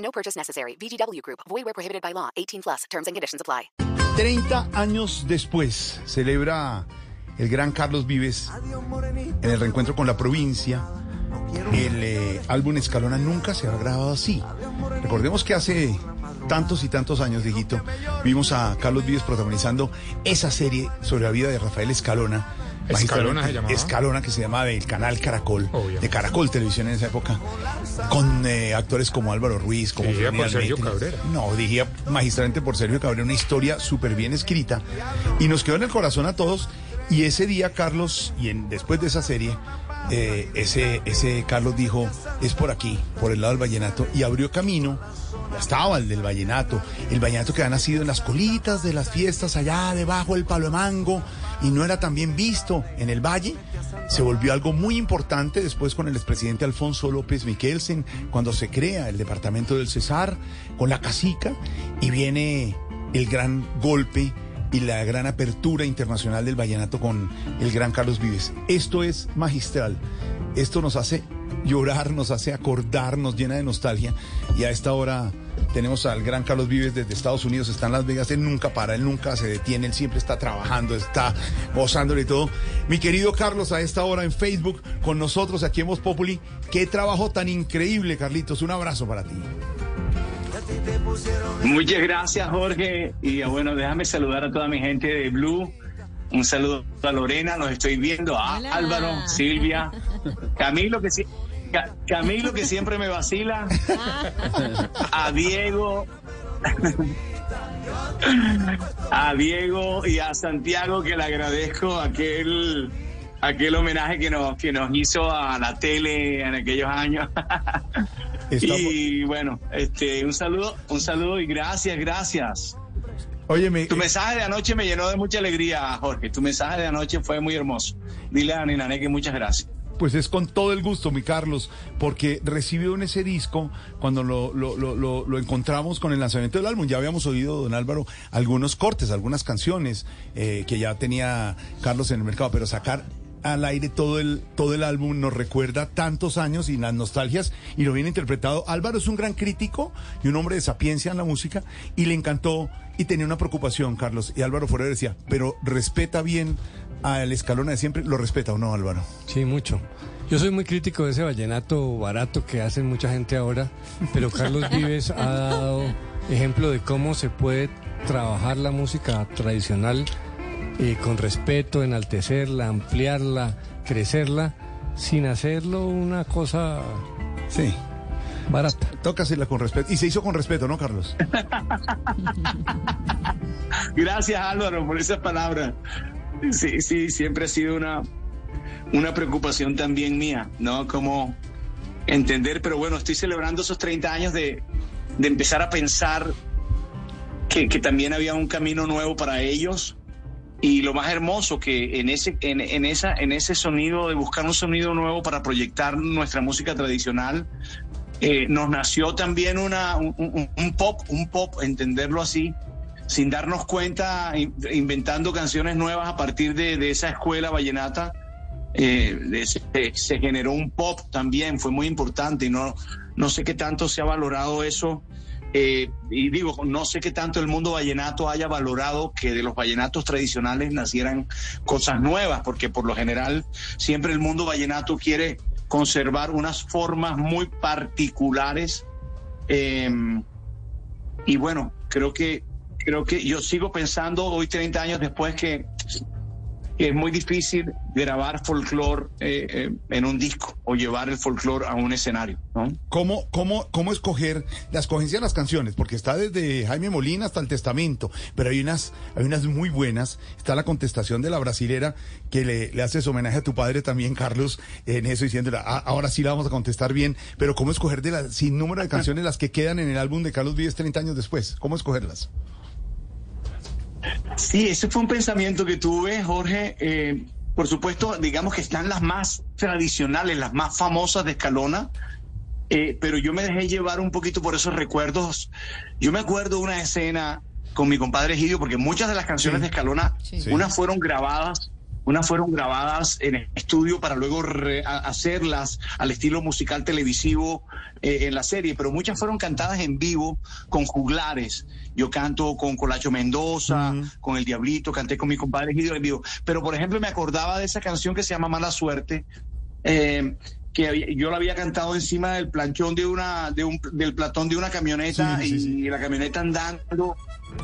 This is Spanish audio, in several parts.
No purchase necessary. VGW Group. Void where prohibited by law. 18 plus. Terms and conditions apply. 30 años después celebra el gran Carlos Vives en el reencuentro con la provincia. El eh, álbum Escalona nunca se ha grabado así. Recordemos que hace tantos y tantos años, Dieguito, vimos a Carlos Vives protagonizando esa serie sobre la vida de Rafael Escalona. Escalona se llamaba. Escalona, que se llamaba del canal Caracol, de Caracol Televisión en esa época, con eh, actores como Álvaro Ruiz, como Dirigida por Sergio. Cabrera. No, dirigida magistralmente por Sergio Cabrera, una historia súper bien escrita. Y nos quedó en el corazón a todos. Y ese día, Carlos, y en- después de esa serie, eh, ese, ese Carlos dijo, es por aquí, por el lado del vallenato, y abrió camino. Ya estaba el del vallenato, el vallenato que ha nacido en las colitas de las fiestas allá debajo del palo de mango y no era tan bien visto en el valle. Se volvió algo muy importante después con el expresidente Alfonso López Miquelsen, cuando se crea el departamento del Cesar, con la casica, y viene el gran golpe y la gran apertura internacional del vallenato con el gran Carlos Vives. Esto es magistral. Esto nos hace llorar, nos hace acordar, nos llena de nostalgia. Y a esta hora tenemos al gran Carlos Vives desde Estados Unidos, está en Las Vegas, él nunca para, él nunca se detiene, él siempre está trabajando, está gozándole todo. Mi querido Carlos, a esta hora en Facebook con nosotros aquí en Voz Populi. Qué trabajo tan increíble, Carlitos. Un abrazo para ti. Muchas gracias, Jorge. Y ah, bueno, déjame saludar a toda mi gente de Blue. Un saludo a Lorena, nos estoy viendo, a Álvaro, Silvia, Camilo que, si- Camilo que siempre me vacila, a Diego, a Diego y a Santiago que le agradezco aquel aquel homenaje que nos que nos hizo a la tele en aquellos años. Estamos- Y bueno, este un saludo, un saludo y gracias, gracias. Óyeme, Tu mensaje de anoche me llenó de mucha alegría, Jorge. Tu mensaje de anoche fue muy hermoso. Dile a Ninané que muchas gracias. Pues es con todo el gusto, mi Carlos, porque recibió en ese disco, cuando lo, lo, lo, lo- lo encontramos con el lanzamiento del álbum, ya habíamos oído, don Álvaro, algunos cortes, algunas canciones eh, que ya tenía Carlos en el mercado, pero sacar al aire todo el, todo el álbum nos recuerda tantos años y las nostalgias y lo viene interpretado. Álvaro es un gran crítico y un hombre de sapiencia en la música y le encantó y tenía una preocupación, Carlos. Y Álvaro Forero decía, pero respeta bien al escalona de siempre, ¿lo respeta o no, Álvaro? Sí, mucho. Yo soy muy crítico de ese vallenato barato que hacen mucha gente ahora, pero Carlos Vives ha dado ejemplo de cómo se puede trabajar la música tradicional eh, con respeto, enaltecerla, ampliarla, crecerla, sin hacerlo una cosa Sí. barata. Toca hacerla con respeto. Y se hizo con respeto, ¿no, Carlos? Gracias, Álvaro, por esas palabras. Sí, sí, siempre ha sido una, una preocupación también mía, ¿no? Como entender, pero bueno, estoy celebrando esos 30 años de, de empezar a pensar que, que también había un camino nuevo para ellos. Y lo más hermoso que en ese, en, esa, en ese sonido de buscar un sonido nuevo para proyectar nuestra música tradicional, eh, nos nació también una, un, pop, un pop, entenderlo así, sin darnos cuenta, in- inventando canciones nuevas a partir de, esa escuela vallenata. eh, se, se generó un pop también, fue muy importante y no, no sé qué tanto se ha valorado eso. Eh, y digo, no sé qué tanto el mundo vallenato haya valorado que de los vallenatos tradicionales nacieran cosas nuevas, porque por lo general siempre el mundo vallenato quiere conservar unas formas muy particulares. eh, y bueno, creo que creo que yo sigo pensando hoy 30 años después que es muy difícil grabar folclore eh, eh, en un disco o llevar el folclore a un escenario, ¿no? ¿Cómo, cómo, ¿Cómo escoger la escogencia de las canciones? Porque está desde Jaime Molina hasta el Testamento, pero hay unas, hay unas muy buenas. Está la contestación de la brasilera que le, le haces homenaje a tu padre también, Carlos, en eso diciéndole, "Ah, ahora sí la vamos a contestar bien, pero ¿cómo escoger de las sin número de canciones las que quedan en el álbum de Carlos Vives 30 años después? ¿Cómo escogerlas? Sí, ese fue un pensamiento que tuve, Jorge. Eh, por supuesto, digamos que están las más tradicionales, las más famosas de Escalona, eh, pero yo me dejé llevar un poquito por esos recuerdos. Yo me acuerdo de una escena con mi compadre Egidio, porque muchas de las canciones de Escalona, Sí. unas fueron grabadas, unas fueron grabadas en estudio para luego hacerlas al estilo musical televisivo eh, en la serie, pero muchas fueron cantadas en vivo con juglares. Yo canto con Colacho Mendoza, con El Diablito, canté con mi compadre Egidio en vivo. Pero, por ejemplo, me acordaba de esa canción que se llama Mala Suerte, eh, que había- yo la había cantado encima del planchón de una, de un, del platón de una camioneta Sí, sí, y sí. la camioneta andando.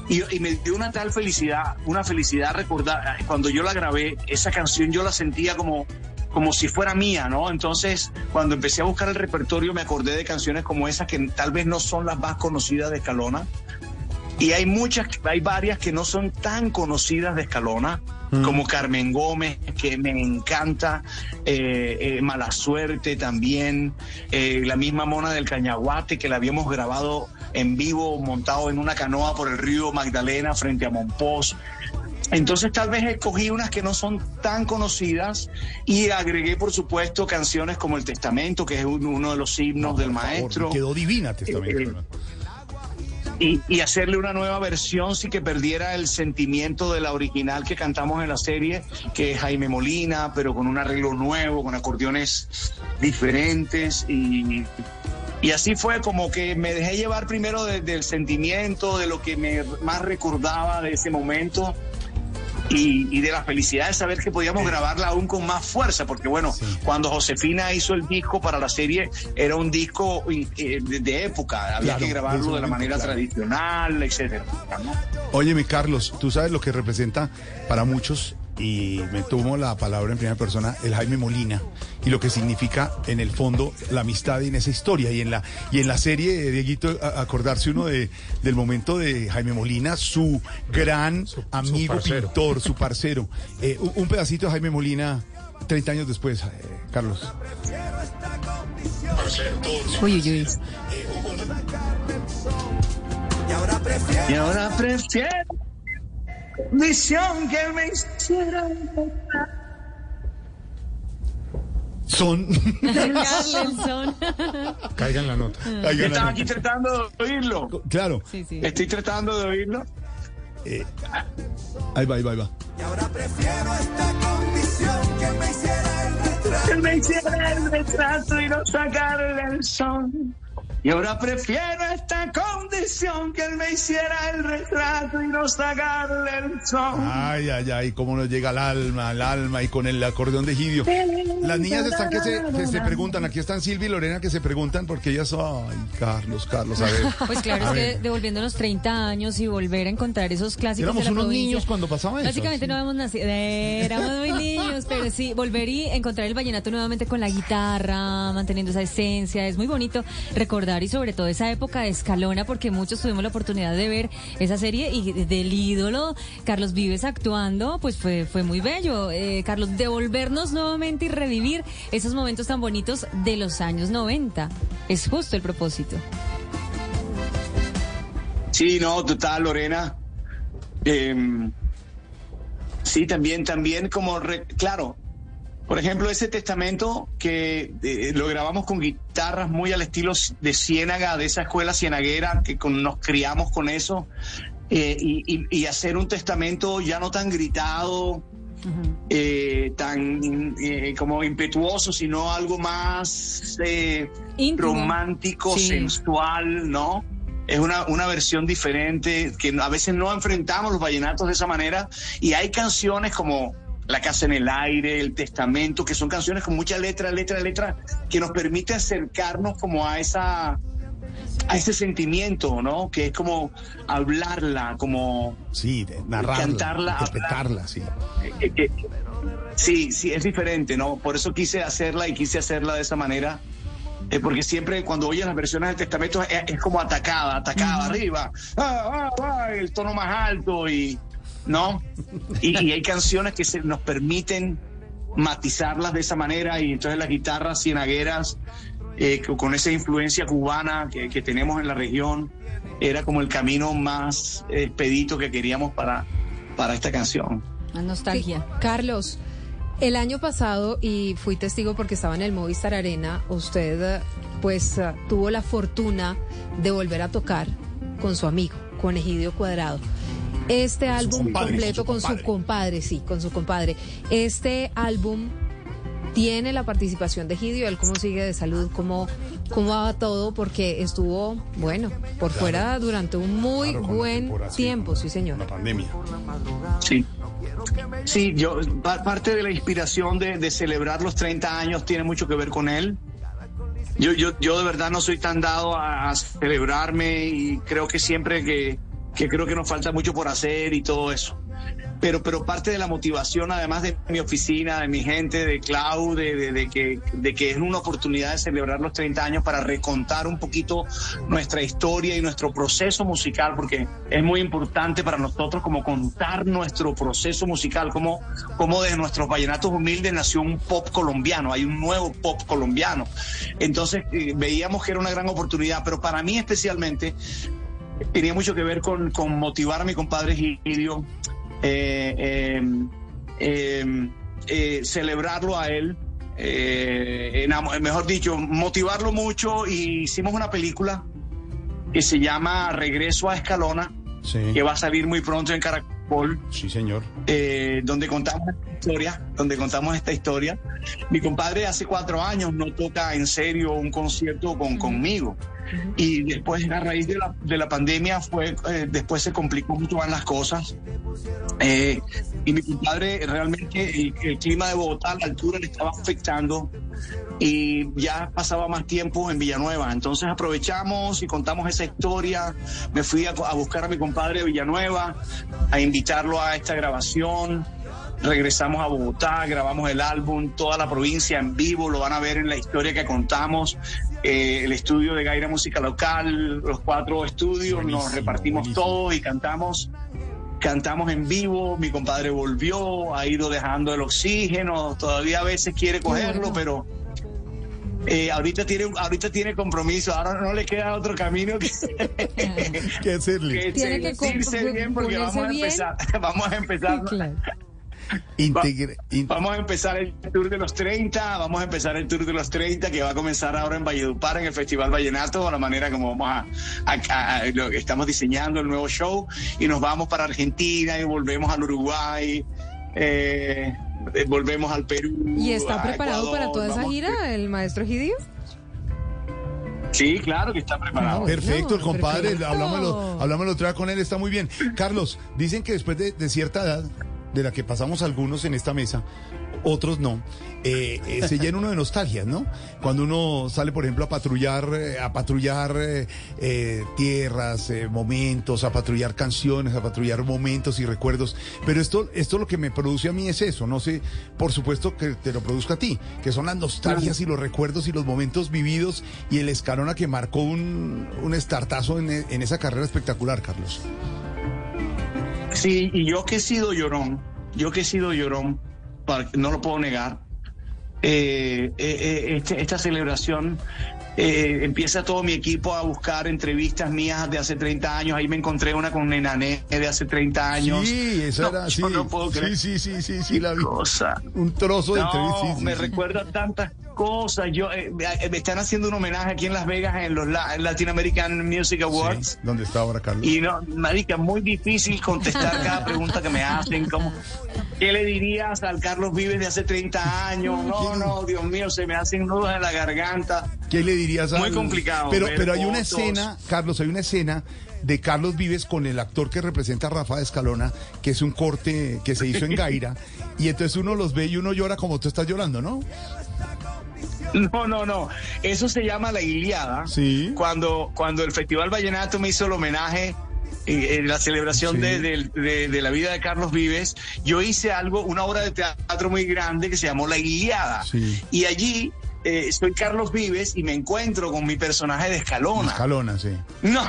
Y, y me dio una tal felicidad, una felicidad recordar, cuando yo la grabé, esa canción yo la sentía como, como si fuera mía, ¿no? Entonces, cuando empecé a buscar el repertorio, me acordé de canciones como esas que tal vez no son las más conocidas de Escalona. Y hay muchas, hay varias que no son tan conocidas de Escalona, como Carmen Gómez, que me encanta, eh, eh, Mala Suerte también, eh, la misma Mona del Cañaguate, que la habíamos grabado en vivo, montado en una canoa por el río Magdalena frente a Monpós. Entonces tal vez escogí unas que no son tan conocidas y agregué, por supuesto, canciones como El Testamento, que es un- uno de los himnos del favor, maestro Quedó divina Testamento. Eh, y, y hacerle una nueva versión sí que perdiera el sentimiento de la original que cantamos en la serie, que es Jaime Molina, pero con un arreglo nuevo, con acordeones diferentes y, y así fue como que me dejé llevar primero de- del sentimiento, de lo que me más recordaba de ese momento. Y, y de la felicidad de saber que podíamos grabarla aún con más fuerza, porque bueno, cuando Josefina hizo el disco para la serie, era un disco eh, de, de época, había Claro, que de grabarlo de la manera claro. tradicional, etcétera. ¿no? Óyeme, Carlos, tú sabes lo que representa para muchos, y me tomo la palabra en primera persona, el Jaime Molina, y lo que significa en el fondo la amistad en esa historia. Y en la, y en la serie, Dieguito, a- acordarse uno de, del momento de Jaime Molina, su gran amigo parcero. pintor, su parcero. Eh, un, pedacito de Jaime Molina, 30 años después, eh, Carlos. Uy, uy, uy. Y ahora prefiero visión que me hiciera. Son. Carlenson. Caiga en la nota. Ay, Estaba ganan. aquí tratando de oírlo. Claro. Sí, sí. Estoy tratando de oírlo. Ahí va, ahí va, ahí va. Que me hiciera el retrato y no sacarle el sol. Y ahora prefiero esta condición que él me hiciera el retrato y no sacarle el sol. Ay, ay, ay, cómo nos llega al alma, al alma y con el acordeón de Gidio. Las niñas están que se, que se preguntan, aquí están Silvia y Lorena que se preguntan porque ellas, ay, Carlos, Carlos, a ver. Pues claro, A es ver. que devolviéndonos 30 años y volver a encontrar esos clásicos Éramos de la unos provincia. niños cuando pasaba eso. Básicamente sí. no habíamos nacido, éramos muy niños, pero sí, volver y encontrar el vallenato nuevamente con la guitarra, manteniendo esa esencia, es muy bonito recordar y sobre todo esa época de Escalona, porque muchos tuvimos la oportunidad de ver esa serie y del ídolo Carlos Vives actuando, pues fue, fue muy bello. Eh, Carlos, devolvernos nuevamente y revivir esos momentos tan bonitos de los años 90. Es justo el propósito. Sí, no, total, Lorena. Em, sí, también, también como, claro, por ejemplo, ese testamento que eh, lo grabamos con guitarras muy al estilo de Ciénaga, de esa escuela cienaguera, que con- nos criamos con eso, eh, y, y- y hacer un testamento ya no tan gritado, eh, tan eh, como impetuoso, sino algo más eh, romántico, Sí. sensual, ¿no? Es una, una versión diferente que a veces no enfrentamos los vallenatos de esa manera y hay canciones como La Casa en el Aire, El Testamento, que son canciones con mucha letra, letra, letra, que nos permite acercarnos como a esa a ese sentimiento, ¿no? Que es como hablarla, como Sí, narrarla, Cantarla, interpretarla, sí. eh, eh, Sí, sí, es diferente, ¿no? Por eso quise hacerla y quise hacerla de esa manera. eh, porque siempre cuando oyes las versiones del testamento es, es como atacada, atacada, arriba, ah, ah, ah, el tono más alto y, ¿no? Y, hay canciones que se nos permiten matizarlas de esa manera y entonces las guitarras cienagueras eh, co- con esa influencia cubana que, tenemos en la región era como el camino más expedito que queríamos para, para esta canción. Más nostalgia. Carlos, el año pasado, y fui testigo porque estaba en el Movistar Arena, usted pues tuvo la fortuna de volver a tocar con su amigo, con Egidio Cuadrado. Este álbum compadre, completo su con su compadre. sí, con su compadre. Este álbum tiene la participación de Egidio, él cómo sigue de salud, cómo, cómo va todo, porque estuvo, bueno, por fuera durante un muy Claro, buen tiempo, con sí señor. La pandemia. Sí. Sí, yo, pa- parte de la inspiración de, de celebrar los 30 años tiene mucho que ver con él. Yo, yo, yo de verdad no soy tan dado a, a celebrarme y creo que siempre que, que creo que nos falta mucho por hacer y todo eso. Pero, pero parte de la motivación, además de mi oficina, de mi gente, de Clau, de, que, de que es una oportunidad de celebrar los 30 años para recontar un poquito nuestra historia y nuestro proceso musical, porque es muy importante para nosotros como contar nuestro proceso musical, como, como de nuestros vallenatos humildes nació un pop colombiano, hay un nuevo pop colombiano. Entonces eh, veíamos que era una gran oportunidad, pero para mí especialmente tenía mucho que ver con, con motivar a mi compadre Gidio, eh, eh, eh, eh, celebrarlo a él, eh, mejor dicho, motivarlo mucho. Y hicimos una película que se llama Regreso a Escalona, Sí, que va a salir muy pronto en Caracol. Sí, señor. eh, donde contamos historia, donde contamos esta historia. Mi compadre hace cuatro años no toca en serio un concierto con, conmigo. Y después, a raíz de la, de la pandemia, fue, eh, después se complicó mucho más las cosas. Eh, y mi compadre realmente el, el clima de Bogotá, la altura le estaba afectando y ya pasaba más tiempo en Villanueva. Entonces aprovechamos y contamos esa historia. Me fui a, a buscar a mi compadre de Villanueva, a invitarlo a esta grabación. Regresamos a Bogotá, grabamos el álbum, toda la provincia en vivo, lo van a ver en la historia que contamos. Eh, el estudio de Gaira Música Local, los cuatro estudios, nos repartimos buenísimo. todos y cantamos cantamos en vivo, mi compadre volvió, ha ido dejando el oxígeno, todavía a veces quiere cogerlo, pero eh, ahorita tiene ahorita tiene compromiso, ahora no le queda otro camino que, que Tiene que bien porque vamos a bien. empezar, vamos a empezar, Claro. Integre- in- vamos a empezar el tour de los 30, vamos a empezar el tour de los 30 que va a comenzar ahora en Valledupar en el Festival Vallenato, la manera como vamos a, a- a- estamos diseñando el nuevo show y nos vamos para Argentina y volvemos al Uruguay, eh, eh, volvemos al Perú. ¿Y está a preparado para toda esa gira el maestro Egidio? Sí, claro que está preparado. Perfecto, el compadre, perfecto. hablámoslo, hablámoslo otra vez con él, está muy bien. Carlos, dicen que después de, de cierta edad, de la que pasamos algunos en esta mesa, otros no, eh, eh, se llena uno de nostalgias, ¿no? Cuando uno sale, por ejemplo, a patrullar, eh, a patrullar tierras, momentos, a patrullar canciones, a patrullar momentos y recuerdos. Pero esto, esto lo que me produce a mí es eso, no sé, por supuesto que te lo produzca a ti, que son las nostalgias y los recuerdos y los momentos vividos y el escalona que marcó un, un estartazo en, en esa carrera espectacular, Carlos. Sí, y yo que he sido llorón, yo que he sido llorón, para- no lo puedo negar, eh, eh, eh, este- esta celebración eh, empieza todo mi equipo a buscar entrevistas mías de hace 30 años. Ahí me encontré una con Nenané de hace 30 años. Sí, esa No, era, sí, no puedo creer. sí, sí, sí, sí, sí, la vi. Cosa. Un trozo de No, entrevista. sí, sí, me recuerda tantas cosas. Yo eh, me me están haciendo un homenaje aquí en Las Vegas en los La- Latin American Music Awards. Sí, ¿Dónde está ahora, Carlos? Y no, marica, muy difícil contestar cada pregunta que me hacen. Como, ¿Qué le dirías al Carlos Vives de hace 30 años? No, no, Dios mío, se me hacen nudos en la garganta. ¿Qué le dirías a Muy complicado, Pero, pero hay una escena, Carlos, hay una escena de Carlos Vives con el actor que representa a Rafa Escalona, que es un corte que se hizo en Gaira, y entonces uno los ve y uno llora como tú estás llorando, ¿no? No, no, no. Eso se llama la Iliada. Sí. Cuando, cuando el Festival Vallenato me hizo el homenaje eh, en la celebración Sí. de, de- de- de la vida de Carlos Vives, yo hice algo, una obra de teatro muy grande que se llamó La Iliada. Sí. Y allí eh, soy Carlos Vives y me encuentro con mi personaje de Escalona. Escalona, sí. No,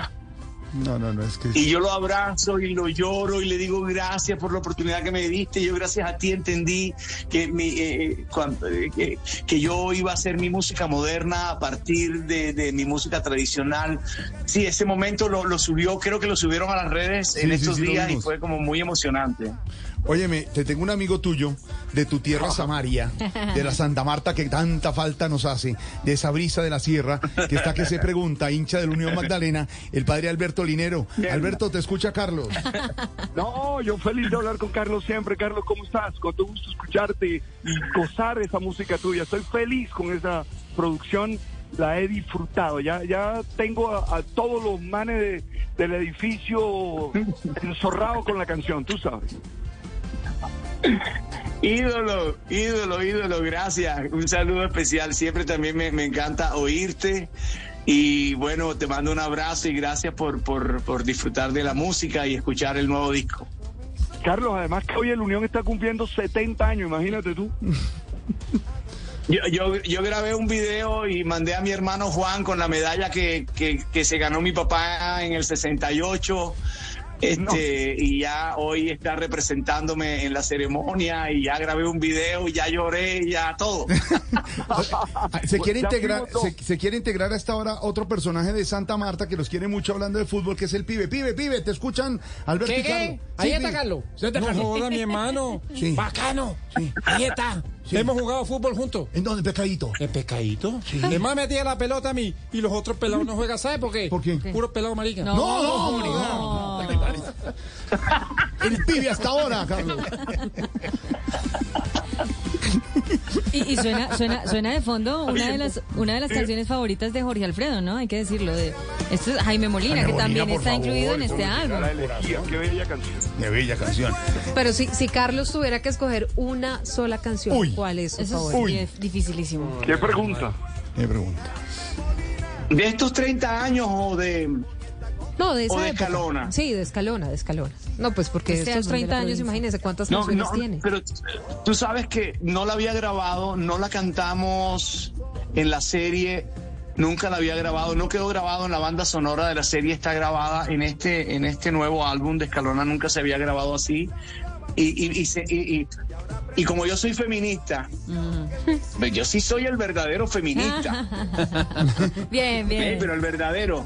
No, no, no, es que... y yo lo abrazo y lo lloro y le digo gracias por la oportunidad que me diste. Yo gracias a ti entendí que, mi, eh, cuando- eh, que, que yo iba a hacer mi música moderna a partir de, de mi música tradicional. Sí, ese momento lo, lo subió, creo que lo subieron a las redes Sí, en estos sí, días y fue como muy emocionante. Óyeme, te tengo un amigo tuyo de tu tierra Samaria, de la Santa Marta que tanta falta nos hace, de esa brisa de la sierra, que está que se pregunta, hincha de la Unión Magdalena, el padre Alberto Linero. Bien. Alberto, te escucha Carlos. No, yo feliz de hablar con Carlos siempre. Carlos, ¿cómo estás? Con todo gusto escucharte y gozar esa música tuya. Estoy feliz con esa producción. La he disfrutado. Ya, ya tengo a, a todos los manes de- del edificio enzorrado con la canción, tú sabes. Ídolo, ídolo, ídolo, gracias. Un saludo especial. Siempre también me, me encanta oírte. Y bueno, te mando un abrazo y gracias por, por, por disfrutar de la música y escuchar el nuevo disco. Carlos, además que hoy el Unión está cumpliendo 70 años, imagínate tú. Yo, yo, yo grabé un video y mandé a mi hermano Juan con la medalla que, que, que se ganó mi papá en el 68. Este, y ya hoy está representándome en la ceremonia y ya grabé un video, ya lloré, ya todo. Se quiere Ya integrar, se, se quiere integrar a esta hora otro personaje de Santa Marta que los quiere mucho hablando de fútbol, que es el pibe. Pibe, pibe, ¿te escuchan? Alberto y Carlos. Ahí Sí, está pibe. Carlos. No joda, mi hermano. Sí. Bacano. Sí. Ahí está. Sí. Hemos jugado fútbol juntos. ¿En dónde, pecadito? ¿El pescadito? Sí. Además metía la pelota a mí y los otros pelados no juegan. ¿Sabes por qué? ¿Por qué? Puro pelado marica. No. No, no, hombre, no. El pibe hasta ahora, Carlos. Y, y suena, suena, suena de fondo una de las, una de las canciones favoritas de Jorge Alfredo, ¿no? Hay que decirlo. De, esto es Jaime Molina, Jaime que Molina, también está favor, incluido en este álbum. Qué bella canción. Qué bella canción. Pero si, si Carlos tuviera que escoger una sola canción, Uy. ¿cuál es su Eso favorita? Uy. es dificilísimo. ¿Qué pregunta? Me pregunta. De estos 30 años o de... No, de esa O de época. Escalona. Sí, de Escalona, de Escalona. No, pues porque Este estos álbum de 30 la años, imagínense cuántas No, canciones no, tiene. pero tú sabes que no la había grabado, no la cantamos en la serie, nunca la había grabado, no quedó grabado en la banda sonora de la serie, está grabada en este, en este nuevo álbum de Escalona, nunca se había grabado así. Y, y, y, se- y- y- y como yo soy feminista, pues yo sí soy el verdadero feminista, Bien, ¿eh? bien. pero el verdadero.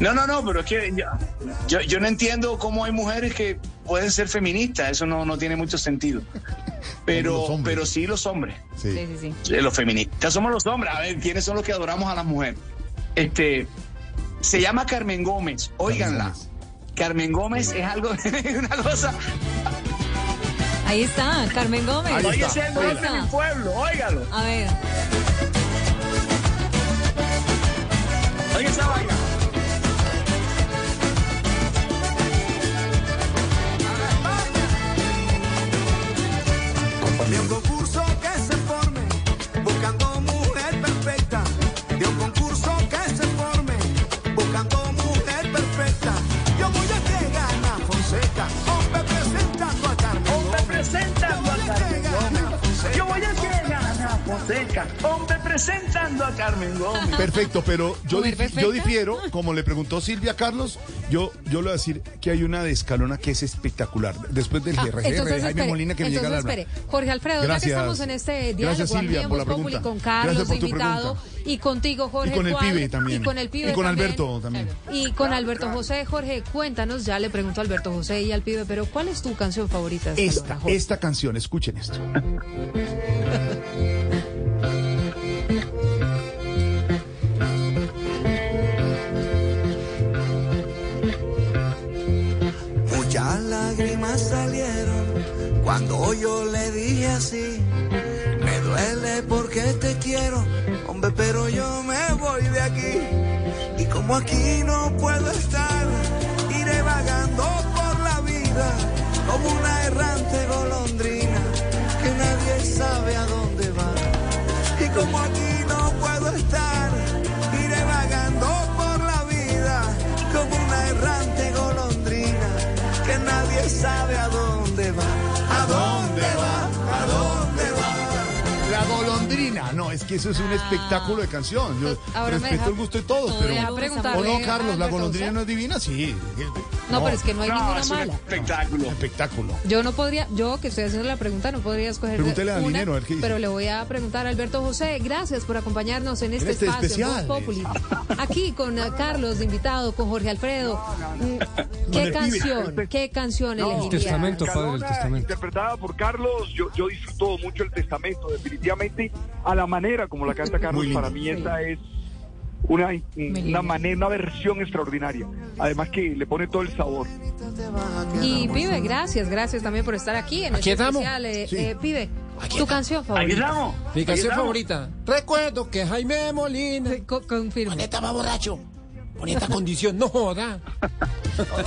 No, no, no, pero es que yo, yo, yo no entiendo cómo hay mujeres que pueden ser feministas, eso no, no tiene mucho sentido. Pero, pero sí los hombres. Sí, Sí. sí, sí. Los feministas somos los hombres. A ver, ¿quiénes son los que adoramos a las mujeres? Este, se llama Carmen Gómez. Óiganla. Carmen Gómez es algo, una cosa. Ahí está, Carmen Gómez. Ahí Oye, está, ese es el ahí nombre de está. mi pueblo, óigalo. A ver. Oiga esa vaina. Fonseca. Hombre presentando a Carmen Gómez. Perfecto, pero yo, ¿Mujer dif- perfecta? yo difiero, como le preguntó Silvia a Carlos, yo, yo le voy a decir que hay una de Escalona que es espectacular. Después del Ah, GRG de entonces, Jaime Molina que me llega entonces, alma. espere. Jorge Alfredo, ya Gracias. que estamos en este diálogo Gracias, aquí Silvia, en por la pregunta. con Gracias Carlos por tu invitado pregunta. y contigo Jorge Y con el pibe también. y con el pibe Y con también. Alberto también. y con Alberto José Jorge cuéntanos ya le pregunto a Alberto José y al pibe pero ¿cuál es tu canción favorita de Esta, Jorge? esta canción, escuchen esto. Cuando yo le dije así, me duele porque te quiero, hombre, pero yo me voy de aquí. Y como aquí no puedo estar, iré vagando por la vida como una errante golondrina que nadie sabe a dónde va. Y como aquí no puedo estar, iré vagando por la vida como una errante golondrina que nadie sabe a dónde va. No, es que eso es un espectáculo de canción. Yo Ahora me respeto deja- el gusto de todos, pero. deja preguntarle ¿O no, Carlos? ¿La golondrina no es divina? Sí. No, pero es que no hay ninguna es un mala. espectáculo. Espectáculo. Yo no podría, yo que estoy haciendo la pregunta, no podría escoger Pregúntele a una, Linero, a ver qué dice. pero le voy a preguntar a Alberto José, gracias por acompañarnos en este, este espacio, especial. Voz Populi. Aquí con eh, Carlos de invitado, con Jorge Alfredo. Mm, ¿Qué canción, qué canción No, elegiría? testamento, padre, el Calona, testamento. Interpretada por Carlos, yo, yo disfruto mucho el testamento, definitivamente a la manera como la canta Carlos, para mí esta es una, una manera, una versión extraordinaria. Además que le pone todo el sabor. Y Pibe, gracias, gracias también por estar aquí en Aquí este estamos. especial. eh, Sí. eh, Pibe, tu canción Aquí favorita. estamos. Mi Aquí canción estamos. favorita. Recuerdo que Jaime Molina. Co- confirmo. estaba borracho. Con esta condición, no joda.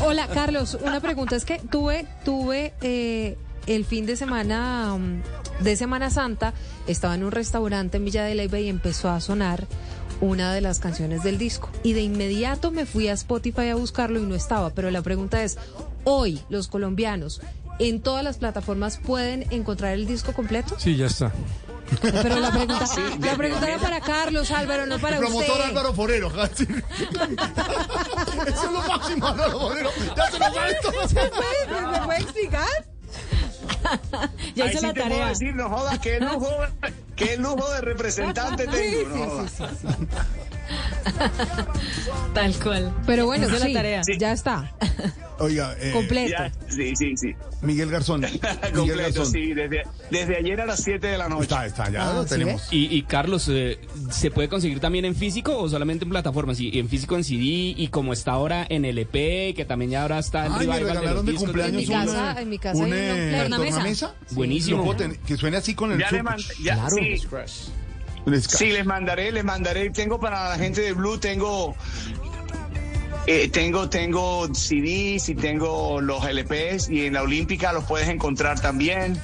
Hola, Carlos, una pregunta. Es que tuve, tuve eh, el fin de semana um, de Semana Santa, estaba en un restaurante en Villa de Leyva y empezó a sonar una de las canciones del disco. Y de inmediato me fui a Spotify a buscarlo y no estaba. Pero la pregunta es, hoy los colombianos en todas las plataformas pueden encontrar el disco completo? Sí, ya está. Pero la pregunta, la pregunta era para Carlos, Álvaro, no para El promotor usted. Álvaro Forero. sí. Eso es lo máximo, Álvaro Forero. Ya se lo sabe todo. ¿Se puede, ¿Me puede explicar? Ya sí la te puedo tarea. decir, no jodas, qué lujo, qué lujo de representante tengo. no. Tal cual. Pero bueno, Hizo la sí, tarea. ya está. Oiga, eh, Completo. Ya, sí, sí, sí. Miguel Garzón. Miguel Completo, Garzón. sí. Desde, desde ayer a las 7 de la noche. Está, está, ya Ah, lo ¿sí tenemos. Y, y Carlos, eh, ¿se puede conseguir también en físico o solamente en plataformas? Y en físico en CD y como está ahora en LP, que también ya ahora está en Ay, me revival de los regalaron de discos cumpleaños En mi casa- eh, en mi casa un, hay un eh, player. Tornamesa. tornamesa. Buenísimo. Que suene así con el Ya le man- ya, Claro, sí. Sí, les mandaré, les mandaré. Tengo para la gente de Blue, tengo, eh, tengo, tengo CDs y tengo los LPs y en la Olímpica los puedes encontrar también.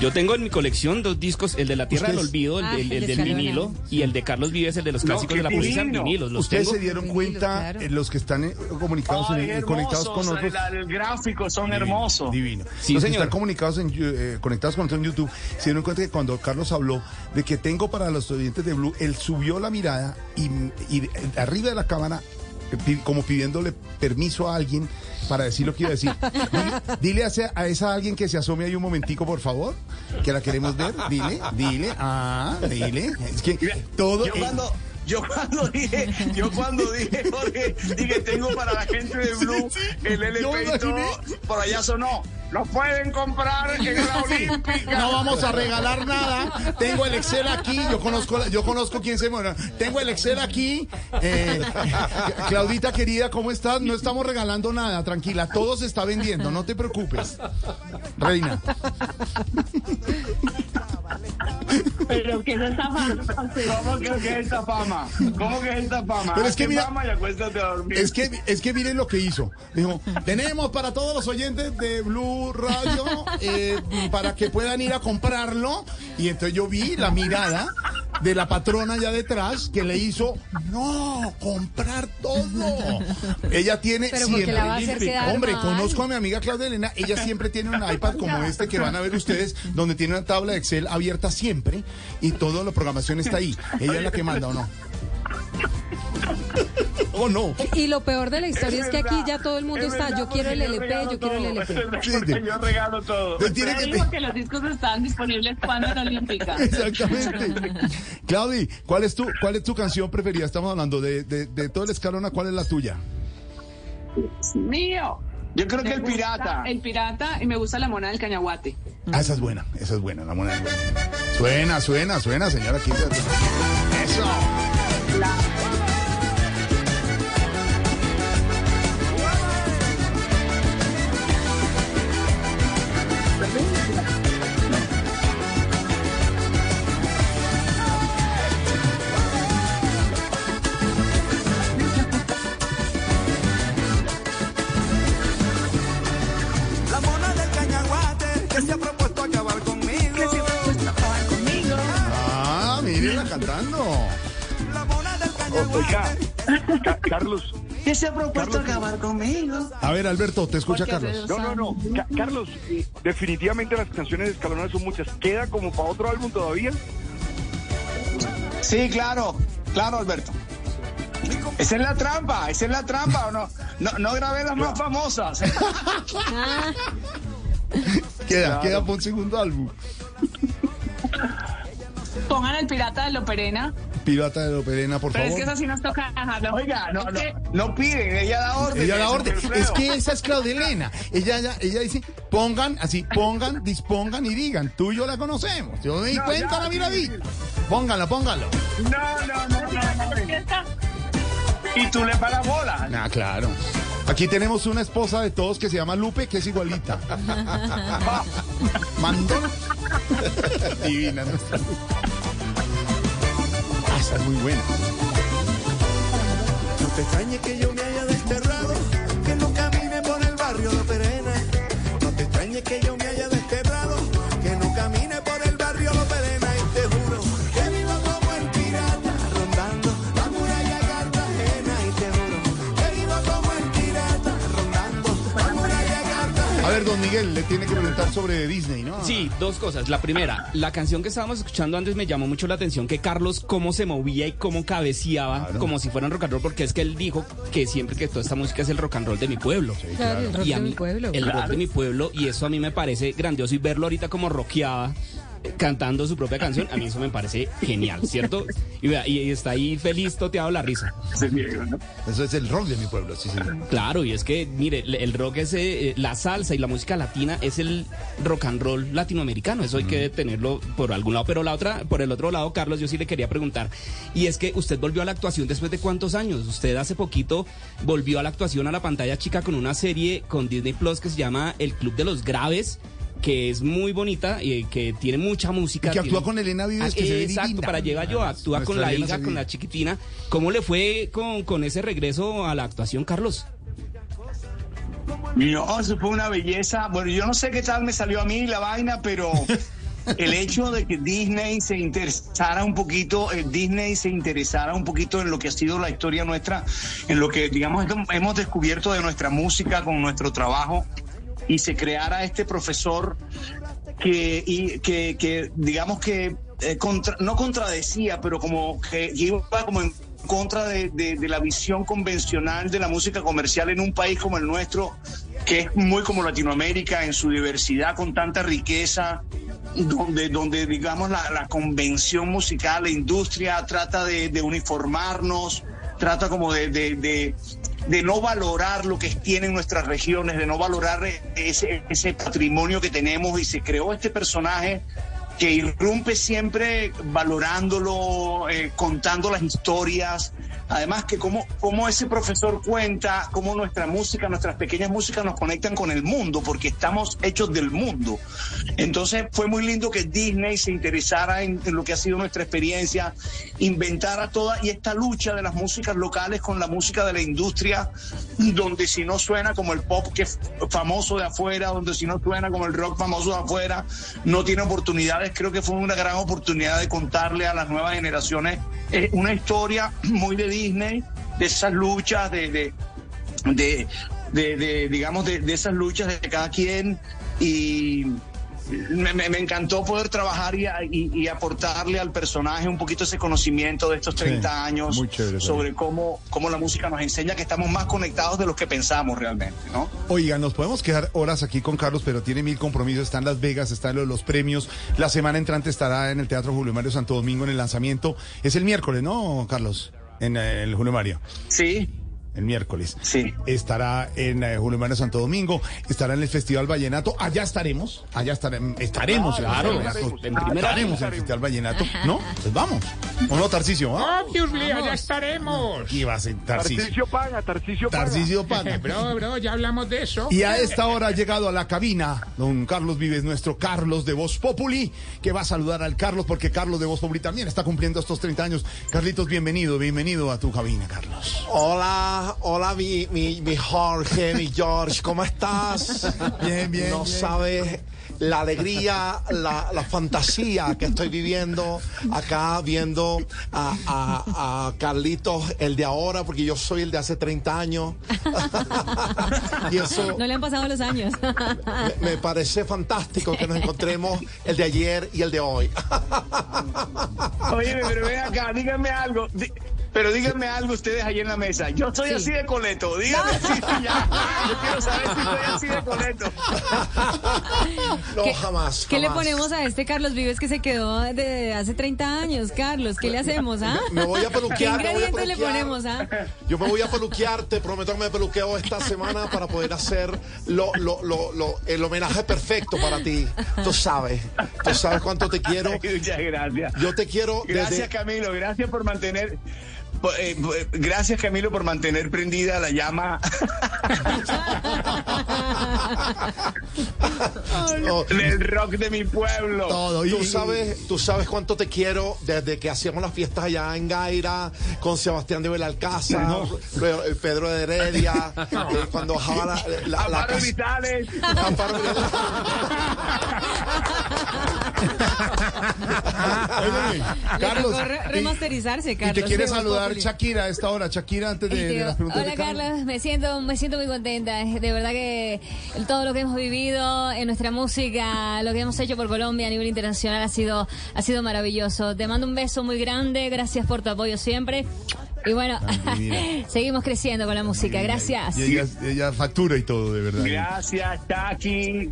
Yo tengo en mi colección dos discos, el de La Tierra del Olvido, el, Ah, del- el el de del vinilo, y el de Carlos Vives, el de los clásicos de la pobreza en vinilos. Los Ustedes tengo. se dieron cuenta, claro. eh, los que están eh, comunicados, en- conectados con nosotros. el, el gráfico son Divino, hermosos. Divino. Sí, los que señor. están comunicados, en, eh, conectados con nosotros en YouTube, se dieron cuenta que cuando Carlos habló de que tengo para los oyentes de Blue, él subió la mirada y, y de- arriba de la cámara, como pidiéndole permiso a alguien para decir lo que iba a decir. Dile, dile a, a esa alguien que se asome ahí un momentico, por favor, que la queremos ver. Dile, dile, ah, dile. Es que todo... Yo yo cuando dije, yo cuando dije, Jorge, dije, tengo para la gente de Blue el LP y todo, por allá sonó. Lo pueden comprar en la Olímpica. No vamos a regalar nada. Tengo el Excel aquí. Yo conozco, yo conozco quién se muere. Tengo el Excel aquí. Eh, Claudita querida, ¿cómo estás? No estamos regalando nada. Tranquila, todo se está vendiendo. No te preocupes. Reina. Pero ¿qué es esta fama? ¿Cómo que, es esta fama? ¿Cómo que es esta fama? Pero es que mira- fama y acuéstate a dormir. Es que, es que miren lo que hizo. Dijo, tenemos para todos los oyentes de Blue Radio eh, para que puedan ir a comprarlo. Y entonces yo vi la mirada de la patrona allá detrás que le hizo, no, comprar todo. Ella tiene Pero siempre. la va a hacer quedar Hombre, mal. conozco a mi amiga Claudia Elena. Ella siempre tiene un iPad como este que van a ver ustedes, donde tiene una tabla de Excel abierta siempre y toda la programación está ahí. Ella es la que manda, ¿o no? ¿O no? Y lo peor de la historia es, que aquí ya todo el mundo es está, verdad, yo quiero el LP, yo quiero el. LP. Sí, sí. yo regalo todo. Entonces tiene que- dijo que los discos estaban disponibles cuando en la Olímpica. Exactamente. Claudi, ¿cuál es tu, cuál es tu canción preferida? Estamos hablando de, de, de todo el escalona, ¿cuál es la tuya? Mío. Yo creo que el pirata. El pirata y me gusta la mona del cañaguate. Ah, esa es buena, esa es buena, la moneda es buena. Suena, suena, suena, señora. Eso. cantando. ¿Qué se ha propuesto acabar conmigo? A ver, Alberto, te escucha Carlos. No, no, no. Ca- Carlos, definitivamente las canciones de Escalona son muchas. ¿Queda como para otro álbum todavía? Sí, claro, claro, Alberto. Esa es la trampa, esa es la trampa, ¿o no? No, no grabé las más famosas. Queda, queda por un segundo álbum. Pongan el pirata de Loperena. Pirata de Loperena, por Pero es favor. que eso sí nos toca dejarlo. Oiga, no, no, no piden, ella da orden. Ella da orden. Es que esa es Claudia Elena. Ella, ella, ella dice, pongan, así, pongan, dispongan y digan. Tú y yo la conocemos. Yo me di No, cuenta, ya, la mira sí, Pónganla, pónganlo. No, no, no, no, no. Y tú le pagas bola. Ah, claro. Aquí tenemos una esposa de todos que se llama Lupe, que es igualita. Mandó. Divina nuestra Lupe. Esa es muy buena. No te extrañes que yo me haya desterrado, que no camine por el barrio de Perena. No te extrañes que yo me haya don Miguel, le tiene que preguntar sobre Disney, ¿no? Sí, dos cosas. La primera, la canción que estábamos escuchando antes me llamó mucho la atención que Carlos cómo se movía y cómo cabeceaba como si fuera un rock and roll, porque es que él dijo que siempre que toda esta música es el rock and roll de mi pueblo. Claro, el rock Y a de mi pueblo. El rock de mi pueblo, y eso a mí me parece grandioso y verlo ahorita como rockeaba. Eh, Cantando su propia canción, a mí eso me parece genial, ¿cierto? Y, está ahí feliz, toteado la risa. Eso es el rock de mi pueblo, sí, señor. Claro, y es que, mire, el- rock es eh, la salsa y la música latina es el rock and roll latinoamericano. Eso hay que tenerlo por algún lado. Pero la otra, por el otro lado, Carlos, yo sí le quería preguntar. Y es que usted volvió a la actuación después de cuántos años? Usted hace poquito volvió a la actuación a la pantalla chica con una serie con Disney Plus que se llama El Club de los Graves que es muy bonita y que tiene mucha música. Y que actúa tiene- con Elena Vives, Ah, que se ve Exacto, divina. para llegar yo, actúa con Nuestra la Elena hija, con la chiquitina. ¿Cómo le fue con, con ese regreso a la actuación, Carlos? No, eso fue una belleza. Bueno, yo no sé qué tal me salió a mí la vaina, pero el hecho de que Disney se interesara un poquito, eh, Disney se interesara un poquito en lo que ha sido la historia nuestra, en lo que, digamos, hemos descubierto de nuestra música con nuestro trabajo y se creara este profesor que, y, que, digamos que eh, contra- no contradecía, pero como que iba como en contra de, de- la visión convencional de la música comercial en un país como el nuestro, que es muy como Latinoamérica en su diversidad, con tanta riqueza, donde, donde digamos la, la convención musical, la industria trata de uniformarnos, trata como de, de- de- no valorar lo que tienen nuestras regiones, de no valorar ese, ese patrimonio que tenemos y se creó este personaje que irrumpe siempre valorándolo, eh, contando las historias. Además que como, como ese profesor cuenta, cómo nuestra música, nuestras pequeñas músicas nos conectan con el mundo, porque estamos hechos del mundo. Entonces fue muy lindo que Disney se interesara en, en lo que ha sido nuestra experiencia, inventara toda, y esta lucha de las músicas locales con la música de la industria, donde si no suena como el pop que famoso de afuera, donde si no suena como el rock famoso de afuera, no tiene oportunidades. Creo que fue una gran oportunidad de contarle a las nuevas generaciones eh, una historia muy de Disney, de esas luchas, de, de, de, de- de, digamos, de, de esas luchas de cada quien y me, encantó poder trabajar y, y- y aportarle al personaje un poquito ese conocimiento de estos 30 Sí, años chévere, sobre cómo, cómo la música nos enseña que estamos más conectados de los que pensamos realmente, ¿no? Oiga, nos podemos quedar horas aquí con Carlos, pero tiene mil compromisos. Está en Las Vegas, está en los premios. La semana entrante estará en el Teatro Julio Mario Santo Domingo en el lanzamiento. Es el miércoles, ¿no, Carlos? En el Julio Mario. Sí. El miércoles. Sí. Estará en eh, Julio Mario Santo Domingo. Estará en el Festival Vallenato. Allá estaremos. Allá estaremos. Estaremos. Claro, en Vallenato. en primera estaremos en el Festival Vallenato. ¿No? Pues vamos. ¿O no, Tarcicio? ¿Ah? Obviously, allá estaremos. Y va a ser Tarcicio. Tarcisio paga, Tarcisio paga. Tarcisio paga. Bro, bro, ya hablamos de eso. Y a esta hora ha llegado a la cabina don Carlos Vives, nuestro Carlos de Voz Populi, que va a saludar al Carlos porque Carlos de Voz Populi también está cumpliendo estos 30 años. Carlitos, bienvenido, bienvenido a tu cabina, Carlos. Hola, hola mi, mi, mi Jorge, mi George, ¿cómo estás? Bien, bien, No bien. sabes la alegría, la, la fantasía que estoy viviendo acá viendo a, a- a Carlitos, el de ahora, porque yo soy el de hace 30 años. y eso No le han pasado los años. me, me parece fantástico que nos encontremos el de ayer y el de hoy. Oye, pero ven acá, díganme algo. Pero díganme algo ustedes ahí en la mesa. Yo soy Sí. así de coleto. Díganme así ya. Yo quiero saber si soy así de coleto. No, ¿Qué- jamás. ¿Qué le ponemos a este Carlos Vives que se quedó de hace 30 años? Carlos, ¿qué le hacemos, ah? Me voy a ¿Qué peluquear, a ingredientes le ponemos, ah? Yo me voy a peluquear, te prometo que me peluqueo esta semana para poder hacer lo, lo, lo, lo- el homenaje perfecto para ti. Tú sabes, tú sabes cuánto te quiero. Muchas gracias. Yo te quiero Gracias, desde... Camilo. Gracias por mantener. Po- eh, eh, gracias, Camilo, por mantener prendida la llama No, del rock de mi pueblo. Todo. Y, Tú sabes, tú sabes cuánto te quiero desde que hacíamos las fiestas allá en Gaira con Sebastián de Belalcázar, Pe- Pedro de Heredia, eh, cuando bajaba la, la, la Amparo casa- Vitales. Amparo Vitales. Óyeme, Le Carlos. tocó re- y- remasterizarse, Y Carlos. te quiere Sí, saludar Populi. Shakira a esta hora. Shakira, antes de, de las preguntas hola de Carlos. Carlos, me siento, me siento muy contenta. De verdad que todo lo que hemos vivido en nuestra música, lo que hemos hecho por Colombia a nivel internacional ha sido, ha sido maravilloso. Te mando un beso muy grande, gracias por tu apoyo siempre. Y bueno, Ay, seguimos creciendo con la música. Gracias. Y ella, ella factura y todo, de verdad. Gracias, Chucky.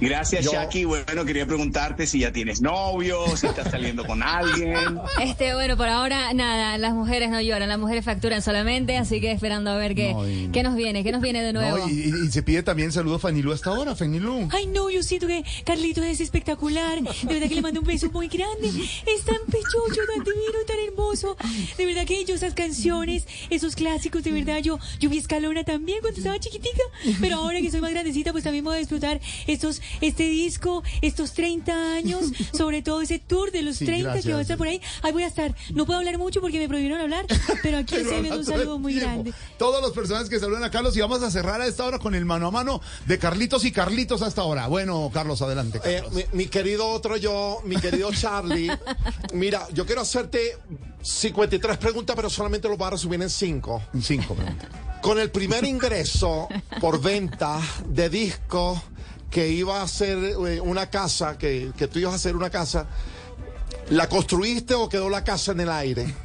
Gracias, Yo- Chucky. Bueno, quería preguntarte si ya tienes novio, si estás saliendo con alguien. Este, bueno, por ahora nada, las mujeres no lloran, las mujeres facturan solamente, así que esperando a ver qué, No, y- qué nos viene, qué nos viene de nuevo. No, y, y- y se pide también saludo a Fanilú hasta ahora, Fanilú. Ay, no, yo siento que Carlitos es espectacular. De verdad que le mando un beso muy grande. Es tan pechocho, tan divino, tan hermoso. De verdad que yo esas canciones, esos clásicos, de verdad, yo, yo vi Escalona también cuando estaba chiquitica. Pero ahora que soy más grandecita, pues también voy a disfrutar estos, este disco, estos 30 años, sobre todo ese tour de los Sí, 30 que va a estar por ahí. Ahí voy a estar. No puedo hablar mucho porque me prohibieron hablar, pero aquí estoy enviando un saludo muy tiempo. grande. Todos los personajes que saludan a Carlos y vamos a cerrar a esta hora con el mano a mano de Carlitos y Carlitos hasta ahora. Bueno, Carlos, adelante. Eh, mi, mi querido otro yo, mi querido Charlie, mira, yo quiero hacerte 53 preguntas, pero solamente lo voy a resumir en 5. En cinco preguntas. Con el primer ingreso por venta de discos que iba a ser eh, una casa, que, que tú ibas a hacer una casa, ¿la construiste o quedó la casa en el aire?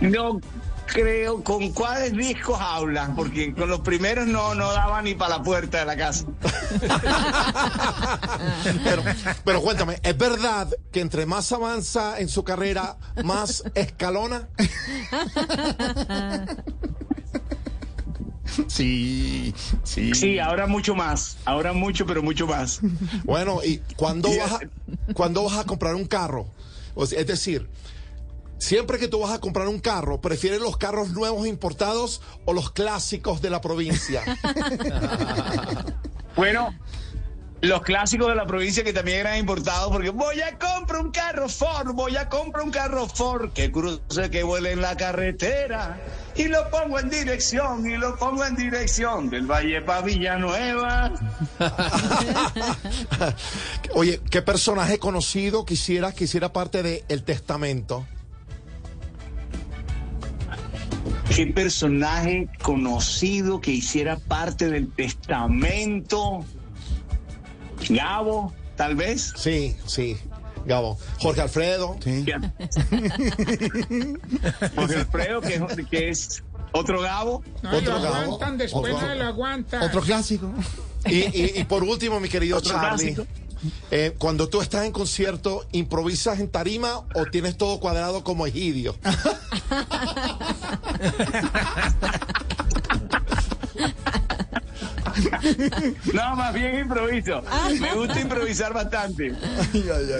No creo con cuáles discos hablan, porque con los primeros no, no daba ni para la puerta de la casa. Pero, pero cuéntame, ¿es verdad que entre más avanza en su carrera, más escalona? Sí, sí. Sí, ahora mucho más, ahora mucho, pero mucho más. Bueno, ¿y cuándo vas a, cuándo vas a comprar un carro? O sea, es decir, siempre que tú vas a comprar un carro, ¿prefieres los carros nuevos importados o los clásicos de la provincia? Bueno, los clásicos de la provincia que también eran importados, porque voy a comprar un carro Ford, voy a comprar un carro Ford que cruce, que vuele en la carretera, y lo pongo en dirección, y lo pongo en dirección del Valle para Villanueva. Oye, ¿qué personaje conocido quisieras que hiciera parte de El Testamento? ¿Qué personaje conocido que hiciera parte del testamento? Gabo, tal vez. Sí, sí, Gabo. Jorge Alfredo. Sí. Jorge Alfredo, que, es- que es otro Gabo. No, lo Otro Gabo. aguantan, después Otro- no lo aguantan. Otro clásico. Y, y- y por último, mi querido Otro Charlie, clásico. Eh, cuando tú estás en concierto, ¿improvisas en tarima o tienes todo cuadrado como Egidio? No, más bien improviso. Me gusta improvisar bastante.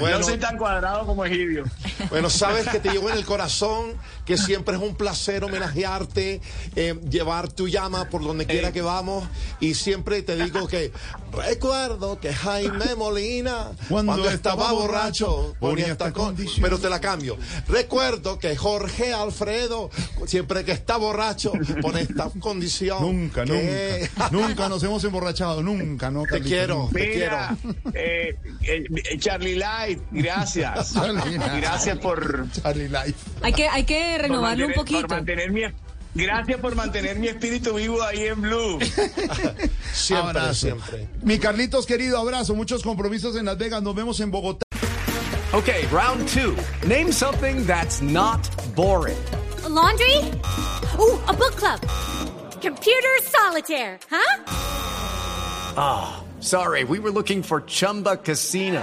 Bueno, no soy tan cuadrado como Egidio. Bueno, sabes que te llevo en el corazón, que siempre es un placer homenajearte, eh, llevar tu llama por donde quiera que vamos. Y siempre te digo que recuerdo que Jaime Molina, cuando, estaba borracho, ponía esta condición. Pero te la cambio. Recuerdo que Jorge Alfredo, siempre que está borracho, pone esta condición. Nunca, que- nunca. nunca nos hemos emborrachado, nunca, ¿no? Te quiero, te Mira, eh, eh, Charlie Light, gracias. Charlie Light. Gracias por, Charlie Life. Hay que, hay que renovarlo un por poquito. mantener mi, gracias por mantener mi espíritu vivo ahí en Blue. Siempre, Abrazo. siempre. Mi Carlitos querido, abrazo. Muchos compromisos en Las Vegas. Nos vemos en Bogotá. Okay, round two. Name something that's not boring. laundry? Ooh, a book club. Computer solitaire, huh? Ah, sorry, we were looking for Chumba Casino.